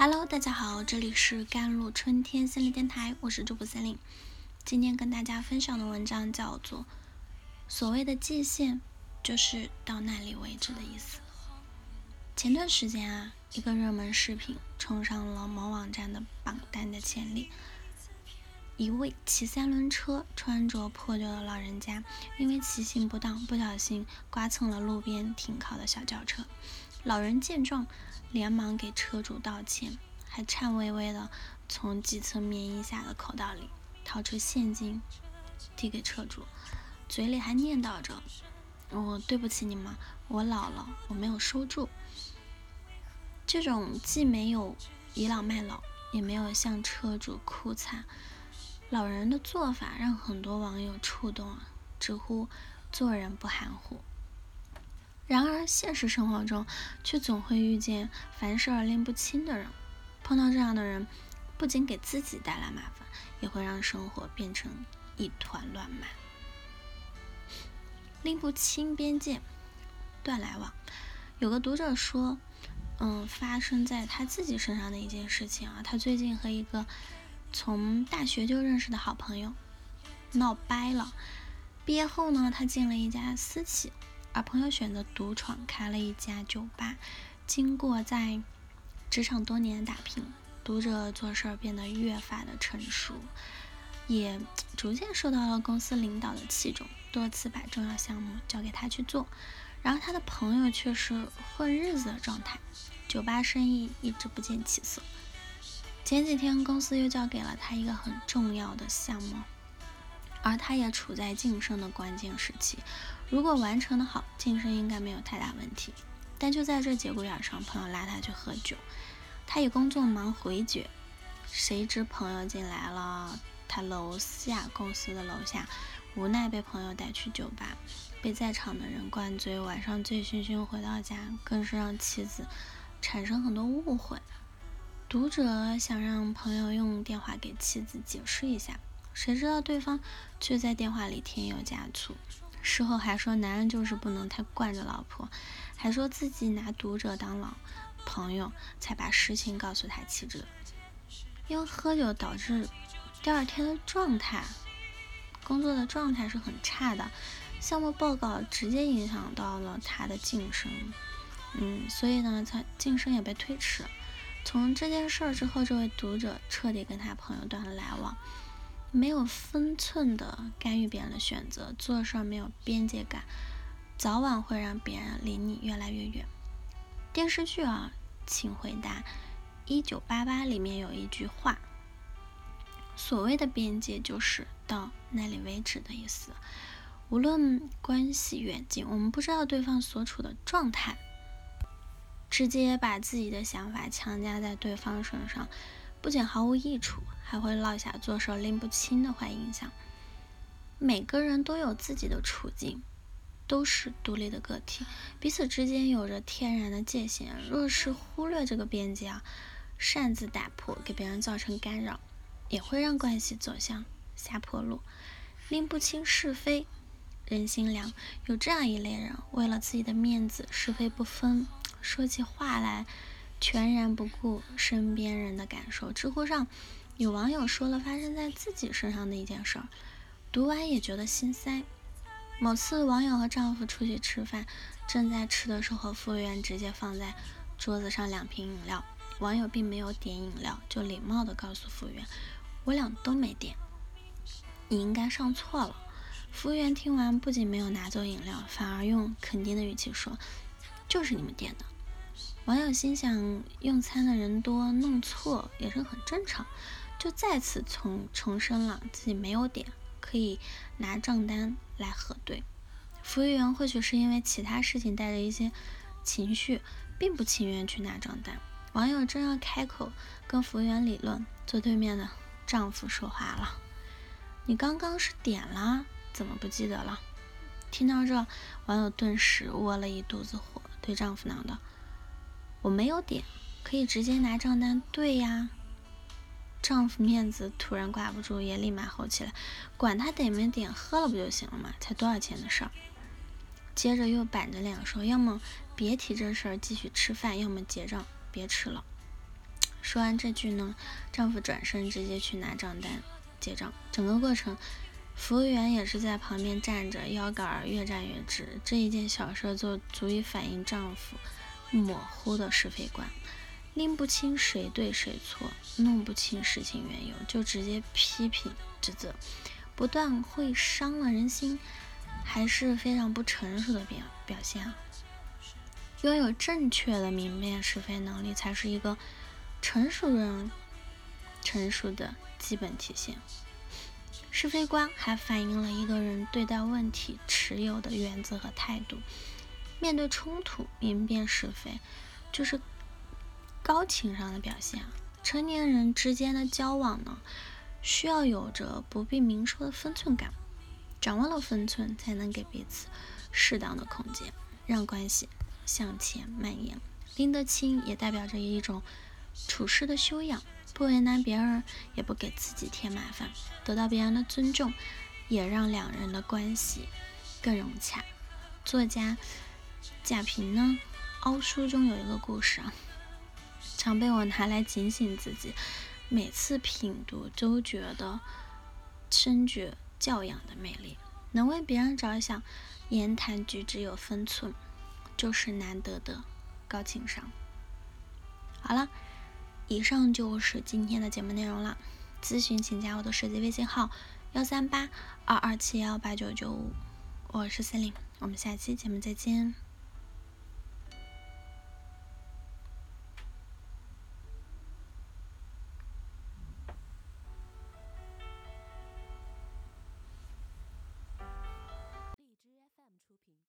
Hello，大家好，这里是甘露春天心理电台，我是主播森林。今天跟大家分享的文章叫做《所谓的界限就是到那里为止的意思》。前段时间啊，一个热门视频冲上了某网站的榜单的前列。一位骑三轮车、穿着破旧的老人家，因为骑行不当，不小心刮蹭了路边停靠的小轿车。老人见状，连忙给车主道歉，还颤巍巍地从几层棉衣下的口袋里掏出现金递给车主，嘴里还念叨着：“我对不起你们，我老了，我没有收住。”这种既没有倚老卖老，也没有向车主哭惨。老人的做法让很多网友触动啊，直呼做人不含糊。然而现实生活中却总会遇见凡事拎不清的人，碰到这样的人，不仅给自己带来麻烦，也会让生活变成一团乱麻。拎不清边界，断来往。有个读者说，嗯，发生在他自己身上的一件事情啊，他最近和一个。从大学就认识的好朋友闹掰了，毕业后呢，他进了一家私企，而朋友选择独闯，开了一家酒吧。经过在职场多年的打拼，读者做事儿变得越发的成熟，也逐渐受到了公司领导的器重，多次把重要项目交给他去做。然而他的朋友却是混日子的状态，酒吧生意一直不见起色。前几天公司又交给了他一个很重要的项目，而他也处在晋升的关键时期。如果完成的好，晋升应该没有太大问题。但就在这节骨眼上，朋友拉他去喝酒，他以工作忙回绝。谁知朋友进来了，他楼下公司的楼下，无奈被朋友带去酒吧，被在场的人灌醉，晚上醉醺醺回到家，更是让妻子产生很多误会。读者想让朋友用电话给妻子解释一下，谁知道对方却在电话里添油加醋，事后还说男人就是不能太惯着老婆，还说自己拿读者当老朋友，才把实情告诉他妻子。因为喝酒导致第二天的状态，工作的状态是很差的，项目报告直接影响到了他的晋升，嗯，所以呢，他晋升也被推迟。从这件事儿之后，这位读者彻底跟他朋友断了来往，没有分寸的干预别人的选择，做事儿没有边界感，早晚会让别人离你越来越远。电视剧啊，请回答一九八八里面有一句话：所谓的边界就是到那里为止的意思。无论关系远近，我们不知道对方所处的状态。直接把自己的想法强加在对方身上，不仅毫无益处，还会落下做事拎不清的坏印象。每个人都有自己的处境，都是独立的个体，彼此之间有着天然的界限。若是忽略这个边界啊，擅自打破，给别人造成干扰，也会让关系走向下坡路。拎不清是非，人心凉。有这样一类人，为了自己的面子，是非不分。说起话来，全然不顾身边人的感受。知乎上有网友说了发生在自己身上的一件事儿，读完也觉得心塞。某次，网友和丈夫出去吃饭，正在吃的时候，服务员直接放在桌子上两瓶饮料。网友并没有点饮料，就礼貌地告诉服务员：“我俩都没点，你应该上错了。”服务员听完，不仅没有拿走饮料，反而用肯定的语气说。就是你们点的，网友心想，用餐的人多，弄错也是很正常，就再次重重申了自己没有点，可以拿账单来核对。服务员或许是因为其他事情带着一些情绪，并不情愿去拿账单。网友正要开口跟服务员理论，坐对面的丈夫说话了：“你刚刚是点了，怎么不记得了？”听到这，网友顿时窝了一肚子火。对丈夫嚷道：“我没有点，可以直接拿账单对呀。”丈夫面子突然挂不住，也立马吼起来：“管他点没点，喝了不就行了嘛？才多少钱的事儿！”接着又板着脸说：“要么别提这事儿，继续吃饭；要么结账，别吃了。”说完这句呢，丈夫转身直接去拿账单结账。整个过程，服务员也是在旁边站着，腰杆儿越站越直。这一件小事就足以反映丈夫模糊的是非观，拎不清谁对谁错，弄不清事情缘由，就直接批评指责，不断会伤了人心，还是非常不成熟的表表现啊。拥有正确的明辨是非能力，才是一个成熟人成熟的基本体现。是非观还反映了一个人对待问题持有的原则和态度。面对冲突，明辨是非，就是高情商的表现。成年人之间的交往呢，需要有着不必明说的分寸感。掌握了分寸，才能给彼此适当的空间，让关系。向前蔓延，拎得清也代表着一种处事的修养，不为难别人，也不给自己添麻烦，得到别人的尊重，也让两人的关系更融洽。作家贾平呢，凹书中有一个故事啊，常被我拿来警醒自己，每次品读都觉得深觉教养的魅力，能为别人着想，言谈举止有分寸。就是难得的高情商。好了，以上就是今天的节目内容了。咨询请加我的手机微信号：幺三八二二七幺八九九五，我是森林我们下期节目再见。